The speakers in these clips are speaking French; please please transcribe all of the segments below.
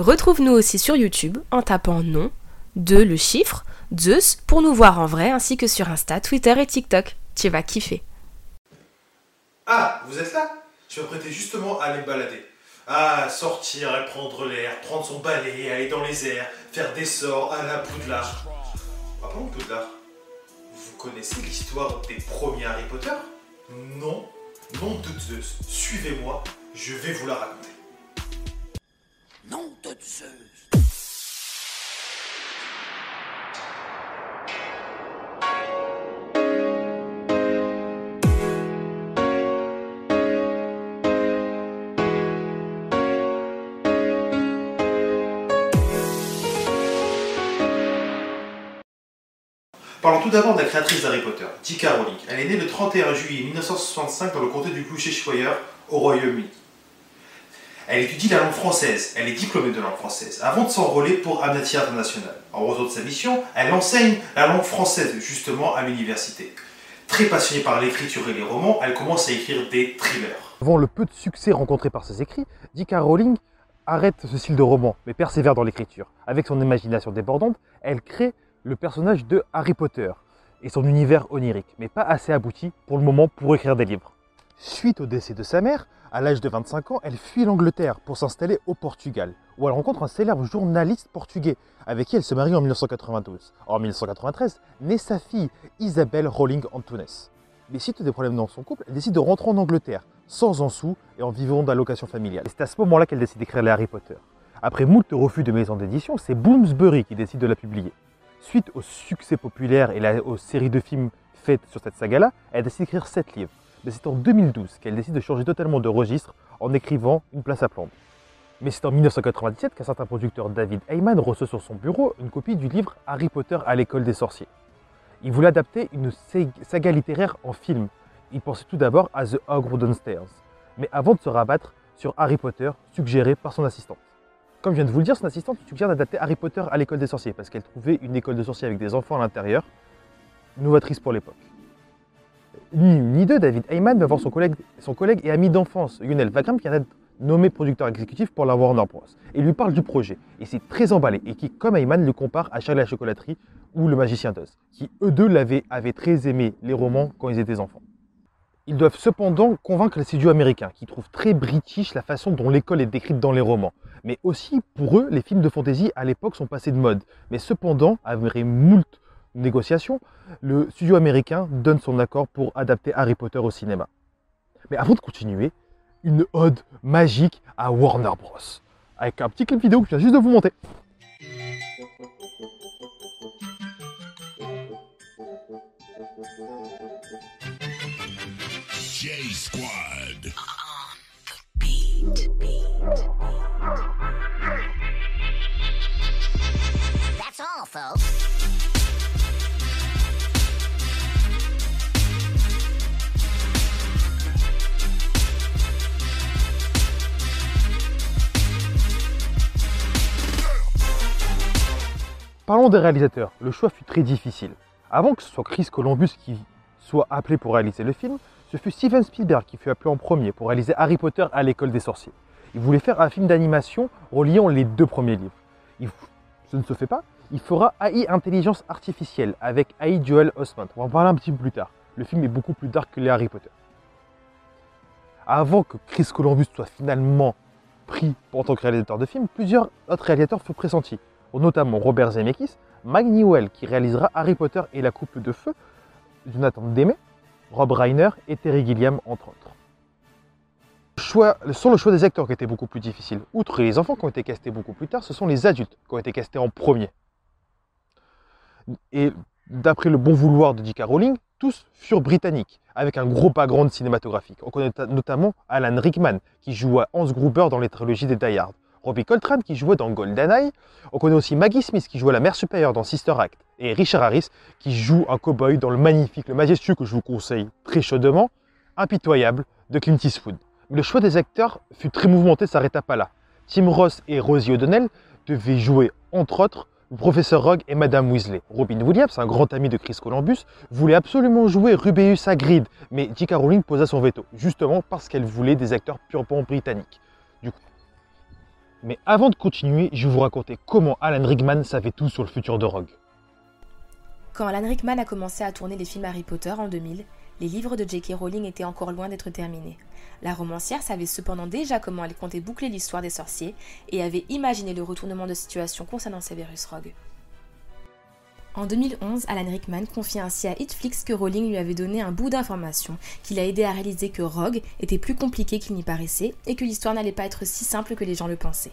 Retrouve-nous aussi sur YouTube en tapant nom, de le chiffre, Zeus pour nous voir en vrai ainsi que sur Insta, Twitter et TikTok. Tu vas kiffer. Ah, vous êtes là? Je me prêtais justement à aller me balader. Ah, sortir et prendre l'air, prendre son balai, aller dans les airs, faire des sorts à la Poudlard. Ah bon, Poudlard? Vous connaissez l'histoire des premiers Harry Potter? Non? Nom de Zeus, suivez-moi, je vais vous la raconter. Parlons tout d'abord de la créatrice d'Harry Potter, J.K. Rowling. Elle est née le 31 juillet 1965 dans le comté du Gloucestershire, au Royaume-Uni. Elle étudie la langue française, elle est diplômée de langue française, avant de s'enrôler pour Amnesty International. En réseau de sa mission, elle enseigne la langue française justement à l'université. Très passionnée par l'écriture et les romans, elle commence à écrire des thrillers. Avant le peu de succès rencontré par ses écrits, J.K. Rowling arrête ce style de roman, mais persévère dans l'écriture. Avec son imagination débordante, elle crée le personnage de Harry Potter et son univers onirique, mais pas assez abouti pour le moment pour écrire des livres. Suite au décès de sa mère, à l'âge de 25 ans, elle fuit l'Angleterre pour s'installer au Portugal, où elle rencontre un célèbre journaliste portugais, avec qui elle se marie en 1992. En 1993, naît sa fille, Isabelle Rowling Antunes. Mais suite des problèmes dans son couple, elle décide de rentrer en Angleterre, sans en sous et en vivant d'allocation familiale. Et c'est à ce moment-là qu'elle décide d'écrire les Harry Potter. Après moult refus de maisons d'édition, c'est Bloomsbury qui décide de la publier. Suite au succès populaire et aux séries de films faites sur cette saga-là, elle décide d'écrire 7 livres. Mais c'est en 2012 qu'elle décide de changer totalement de registre en écrivant Une place à prendre. Mais c'est en 1997 qu'un certain producteur David Heyman reçoit sur son bureau une copie du livre Harry Potter à l'école des sorciers. Il voulait adapter une saga littéraire en film. Il pensait tout d'abord à The Hogwarts Downstairs, mais avant de se rabattre sur Harry Potter, suggéré par son assistante. Comme je viens de vous le dire, son assistante suggère d'adapter Harry Potter à l'école des sorciers, parce qu'elle trouvait une école de sorciers avec des enfants à l'intérieur novatrice pour l'époque. Ni deux, David Heyman va voir son collègue, son collègue et ami d'enfance, Lionel Vagram, qui vient d'être nommé producteur exécutif pour la Warner Bros. Et lui parle du projet. Et c'est très emballé. Et qui, comme Heyman, le compare à Charlie la chocolaterie ou Le Magicien d'Oz, qui eux deux l'avaient, avaient très aimé les romans quand ils étaient enfants. Ils doivent cependant convaincre les studios américains, qui trouvent très british la façon dont l'école est décrite dans les romans. Mais aussi, pour eux, les films de fantasy à l'époque sont passés de mode. Mais cependant, après moult négociations, le studio américain donne son accord pour adapter Harry Potter au cinéma. Mais avant de continuer, une ode magique à Warner Bros. Avec un petit clip vidéo que je viens juste de vous monter. Parlons des réalisateurs. Le choix fut très difficile. Avant que ce soit Chris Columbus qui soit appelé pour réaliser le film, ce fut Steven Spielberg qui fut appelé en premier pour réaliser Harry Potter à l'école des sorciers. Il voulait faire un film d'animation reliant les deux premiers livres. Ce ne se fait pas. Il fera AI Intelligence Artificielle avec AI Joel Osment. On va en parler un petit peu plus tard. Le film est beaucoup plus dark que les Harry Potter. Avant que Chris Columbus soit finalement pris en tant que réalisateur de film, plusieurs autres réalisateurs furent pressentis notamment Robert Zemeckis, Mike Newell qui réalisera Harry Potter et la coupe de feu, Jonathan Demme, Rob Reiner et Terry Gilliam entre autres. Choix, sont le choix des acteurs qui était beaucoup plus difficile. Outre les enfants qui ont été castés beaucoup plus tard, ce sont les adultes qui ont été castés en premier. Et d'après le bon vouloir de J.K. Rowling, tous furent britanniques, avec un gros background cinématographique. On connaît notamment Alan Rickman, qui joue à Hans Gruber dans les trilogies des Die Hard. Robbie Coltrane qui jouait dans GoldenEye. On connaît aussi Maggie Smith qui jouait la mère supérieure dans Sister Act. Et Richard Harris qui joue un cowboy dans le magnifique, le majestueux que je vous conseille très chaudement, Impitoyable de Clint Eastwood. le choix des acteurs fut très mouvementé, ça s'arrêta pas là. Tim Ross et Rosie O'Donnell devaient jouer, entre autres, le professeur Rogue et Madame Weasley. Robin Williams, un grand ami de Chris Columbus, voulait absolument jouer Rubeus Hagrid, mais J.K. Rowling posa son veto, justement parce qu'elle voulait des acteurs purement britanniques. Mais avant de continuer, je vais vous raconter comment Alan Rickman savait tout sur le futur de Rogue. Quand Alan Rickman a commencé à tourner les films Harry Potter en 2000, les livres de J.K. Rowling étaient encore loin d'être terminés. La romancière savait cependant déjà comment elle comptait boucler l'histoire des sorciers et avait imaginé le retournement de situation concernant Severus Rogue. En 2011, Alan Rickman confie ainsi à Hitflix que Rowling lui avait donné un bout d'information qui l'a aidé à réaliser que Rogue était plus compliqué qu'il n'y paraissait et que l'histoire n'allait pas être si simple que les gens le pensaient.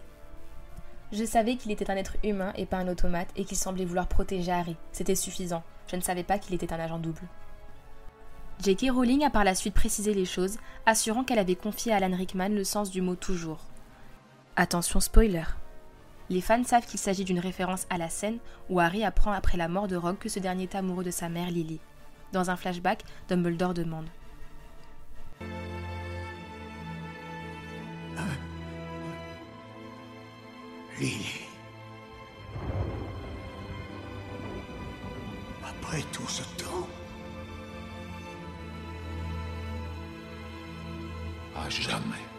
Je savais qu'il était un être humain et pas un automate et qu'il semblait vouloir protéger Harry. C'était suffisant. Je ne savais pas qu'il était un agent double. J.K. Rowling a par la suite précisé les choses, assurant qu'elle avait confié à Alan Rickman le sens du mot toujours. Attention spoiler. Les fans savent qu'il s'agit d'une référence à la scène où Harry apprend après la mort de Rogue que ce dernier est amoureux de sa mère Lily. Dans un flashback, Dumbledore demande Lily. Après tout ce temps. À jamais.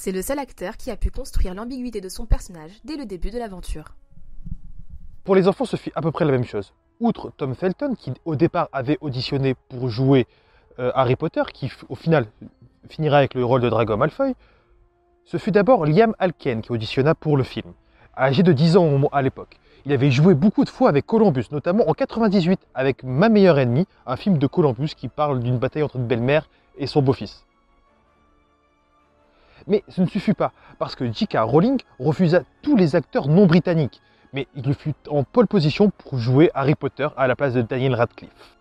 C'est le seul acteur qui a pu construire l'ambiguïté de son personnage dès le début de l'aventure. Pour les enfants, ce fut à peu près la même chose. Outre Tom Felton, qui au départ avait auditionné pour jouer euh, Harry Potter, qui au final finira avec le rôle de Drago Malfoy, ce fut d'abord Liam Alken qui auditionna pour le film, âgé de 10 ans à l'époque. Il avait joué beaucoup de fois avec Columbus, notamment en 98 avec Ma meilleure ennemie, un film de Columbus qui parle d'une bataille entre une belle-mère et son beau-fils. Mais ce ne suffit pas, parce que J.K. Rowling refusa tous les acteurs non britanniques, mais il fut en pole position pour jouer Harry Potter à la place de Daniel Radcliffe.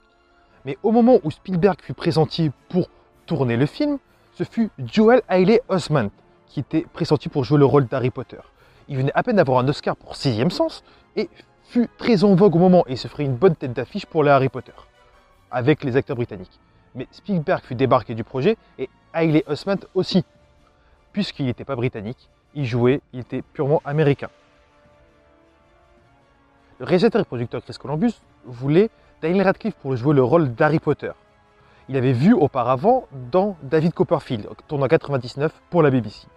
Mais au moment où Spielberg fut pressenti pour tourner le film, ce fut Joel Haley Osment qui était pressenti pour jouer le rôle d'Harry Potter. Il venait à peine d'avoir un Oscar pour Sixième Sens et fut très en vogue au moment et se ferait une bonne tête d'affiche pour le Harry Potter avec les acteurs britanniques. Mais Spielberg fut débarqué du projet et Haley Osment aussi, puisqu'il n'était pas britannique, il jouait, il était purement américain. Le réalisateur et producteur Chris Columbus voulait Daniel Radcliffe pour jouer le rôle d'Harry Potter. Il avait vu auparavant dans David Copperfield, tourné en 99 pour la BBC.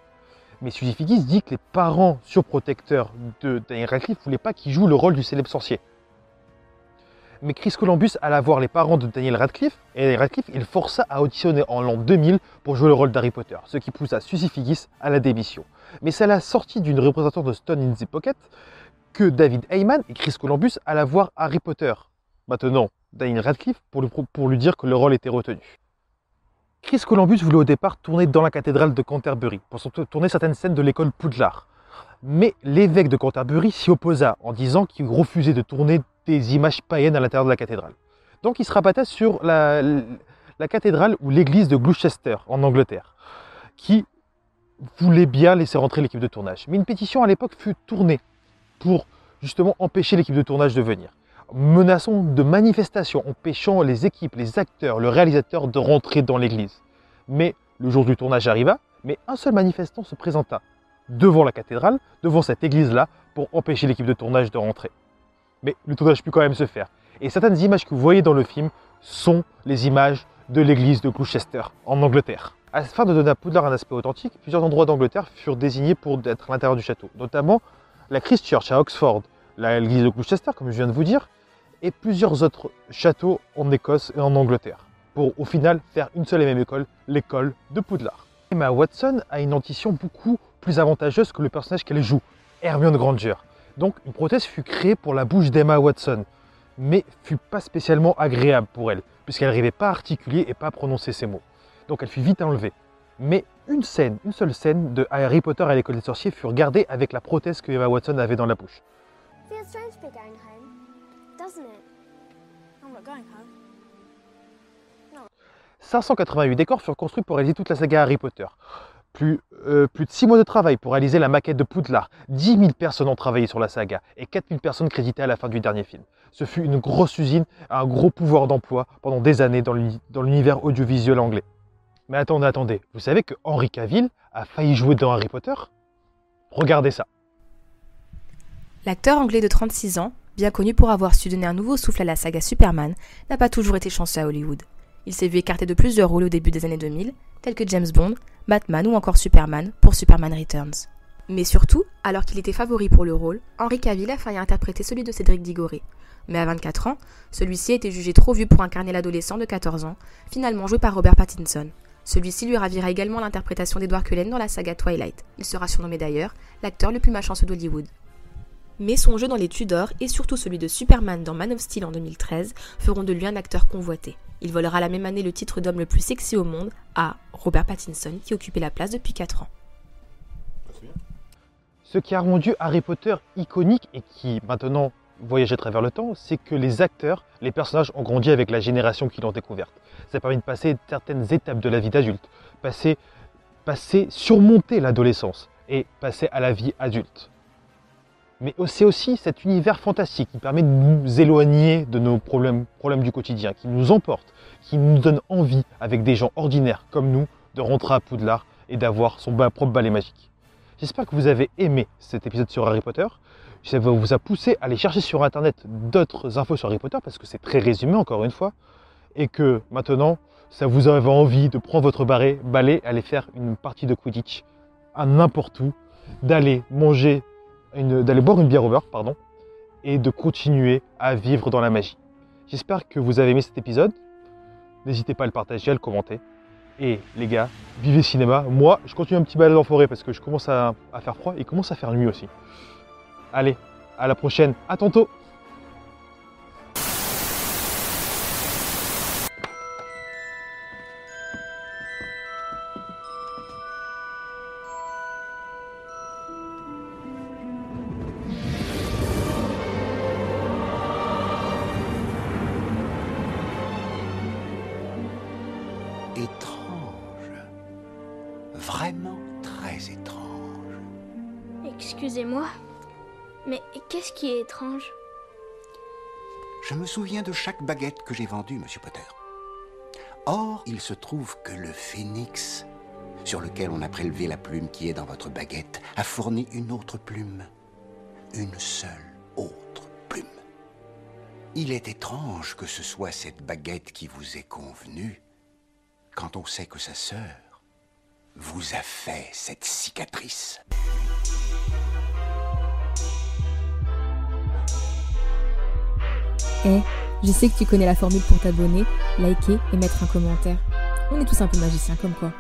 Mais Suzy Figgis dit que les parents surprotecteurs de Daniel Radcliffe ne voulaient pas qu'il joue le rôle du célèbre sorcier. Mais Chris Columbus alla voir les parents de Daniel Radcliffe, et Radcliffe, il força à auditionner en l'an 2000 pour jouer le rôle d'Harry Potter, ce qui poussa Suzy Figgis à la démission. Mais c'est à la sortie d'une représentante de Stone in the Pocket que David Heyman et Chris Columbus allaient voir Harry Potter. Maintenant, Daniel Radcliffe pour lui, pour lui dire que le rôle était retenu. Chris Columbus voulait au départ tourner dans la cathédrale de Canterbury pour tourner certaines scènes de l'école Poudlard. Mais l'évêque de Canterbury s'y opposa en disant qu'il refusait de tourner images païennes à l'intérieur de la cathédrale. Donc il se rabattait sur la, la cathédrale ou l'église de Gloucester en Angleterre, qui voulait bien laisser rentrer l'équipe de tournage. Mais une pétition à l'époque fut tournée pour justement empêcher l'équipe de tournage de venir. Menaçant de manifestations, empêchant les équipes, les acteurs, le réalisateur de rentrer dans l'église. Mais le jour du tournage arriva, mais un seul manifestant se présenta devant la cathédrale, devant cette église-là, pour empêcher l'équipe de tournage de rentrer. Mais le tournage put quand même se faire. Et certaines images que vous voyez dans le film sont les images de l'église de Gloucester, en Angleterre. Afin de donner à Poudlard un aspect authentique, plusieurs endroits d'Angleterre furent désignés pour être à l'intérieur du château, notamment la Christchurch à Oxford, l'église de Gloucester, comme je viens de vous dire, et plusieurs autres châteaux en Écosse et en Angleterre, pour au final faire une seule et même école, l'école de Poudlard. Emma Watson a une dentition beaucoup plus avantageuse que le personnage qu'elle joue, Hermione Granger. Donc une prothèse fut créée pour la bouche d'Emma Watson, mais fut pas spécialement agréable pour elle, puisqu'elle n'arrivait pas à articuler et pas à prononcer ses mots. Donc elle fut vite enlevée. Mais une scène, une seule scène de Harry Potter à l'école des sorciers fut gardée avec la prothèse que Emma Watson avait dans la bouche. Home. 588 décors furent construits pour réaliser toute la saga Harry Potter. Plus, euh, plus de 6 mois de travail pour réaliser la maquette de Poudlard. 10 000 personnes ont travaillé sur la saga et 4 000 personnes créditées à la fin du dernier film. Ce fut une grosse usine, un gros pouvoir d'emploi pendant des années dans l'uni- dans l'univers audiovisuel anglais. Mais attendez, attendez, vous savez que Henry Cavill a failli jouer dans Harry Potter? Regardez ça. L'acteur anglais de 36 ans, bien connu pour avoir su donner un nouveau souffle à la saga Superman, n'a pas toujours été chanceux à Hollywood. Il s'est vu écarté de plusieurs rôles au début des années 2000, tels que James Bond, Batman ou encore Superman pour Superman Returns. Mais surtout, alors qu'il était favori pour le rôle, Henry Cavill a failli interpréter celui de Cédric Diggory. Mais à 24 ans, celui-ci a été jugé trop vieux pour incarner l'adolescent de 14 ans, finalement joué par Robert Pattinson. Celui-ci lui ravira également l'interprétation d'Edward Cullen dans la saga Twilight. Il sera surnommé d'ailleurs l'acteur le plus malchanceux d'Hollywood. Mais son jeu dans les Tudors et surtout celui de Superman dans Man of Steel en 2013 feront de lui un acteur convoité. Il volera la même année le titre d'homme le plus sexy au monde à Robert Pattinson qui occupait la place depuis 4 ans. Ce qui a rendu Harry Potter iconique et qui maintenant voyage à travers le temps, c'est que les acteurs, les personnages ont grandi avec la génération qui l'ont découverte. Ça a permis de passer certaines étapes de la vie d'adulte, passer, passer, surmonter l'adolescence et passer à la vie adulte. Mais c'est aussi cet univers fantastique qui permet de nous éloigner de nos problèmes, du quotidien, qui nous emporte, qui nous donne envie, avec des gens ordinaires comme nous, de rentrer à Poudlard et d'avoir son propre balai magique. J'espère que vous avez aimé cet épisode sur Harry Potter. Ça vous a poussé à aller chercher sur internet d'autres infos sur Harry Potter parce que c'est très résumé encore une fois. Et que maintenant, ça vous avait envie de prendre votre barré, balai, aller faire une partie de Quidditch à n'importe où, d'aller manger, d'aller boire une bière beurre, pardon, et de continuer à vivre dans la magie. J'espère que vous avez aimé cet épisode. N'hésitez pas à le partager, à le commenter. Et les gars, vivez cinéma. Moi, je continue un petit balade en forêt parce que je commence à, à faire froid et commence à faire nuit aussi. Allez, à la prochaine. À tantôt. Étrange. Vraiment très étrange. Excusez-moi, mais qu'est-ce qui est étrange? Je me souviens de chaque baguette que j'ai vendue, Monsieur Potter. Or, il se trouve que le phénix, sur lequel on a prélevé la plume qui est dans votre baguette, a fourni une autre plume. Une seule autre plume. Il est étrange que ce soit cette baguette qui vous est convenue, quand on sait que sa sœur vous a fait cette cicatrice. Eh, je sais que tu connais la formule pour t'abonner, liker et mettre un commentaire. On est tous un peu magiciens comme quoi.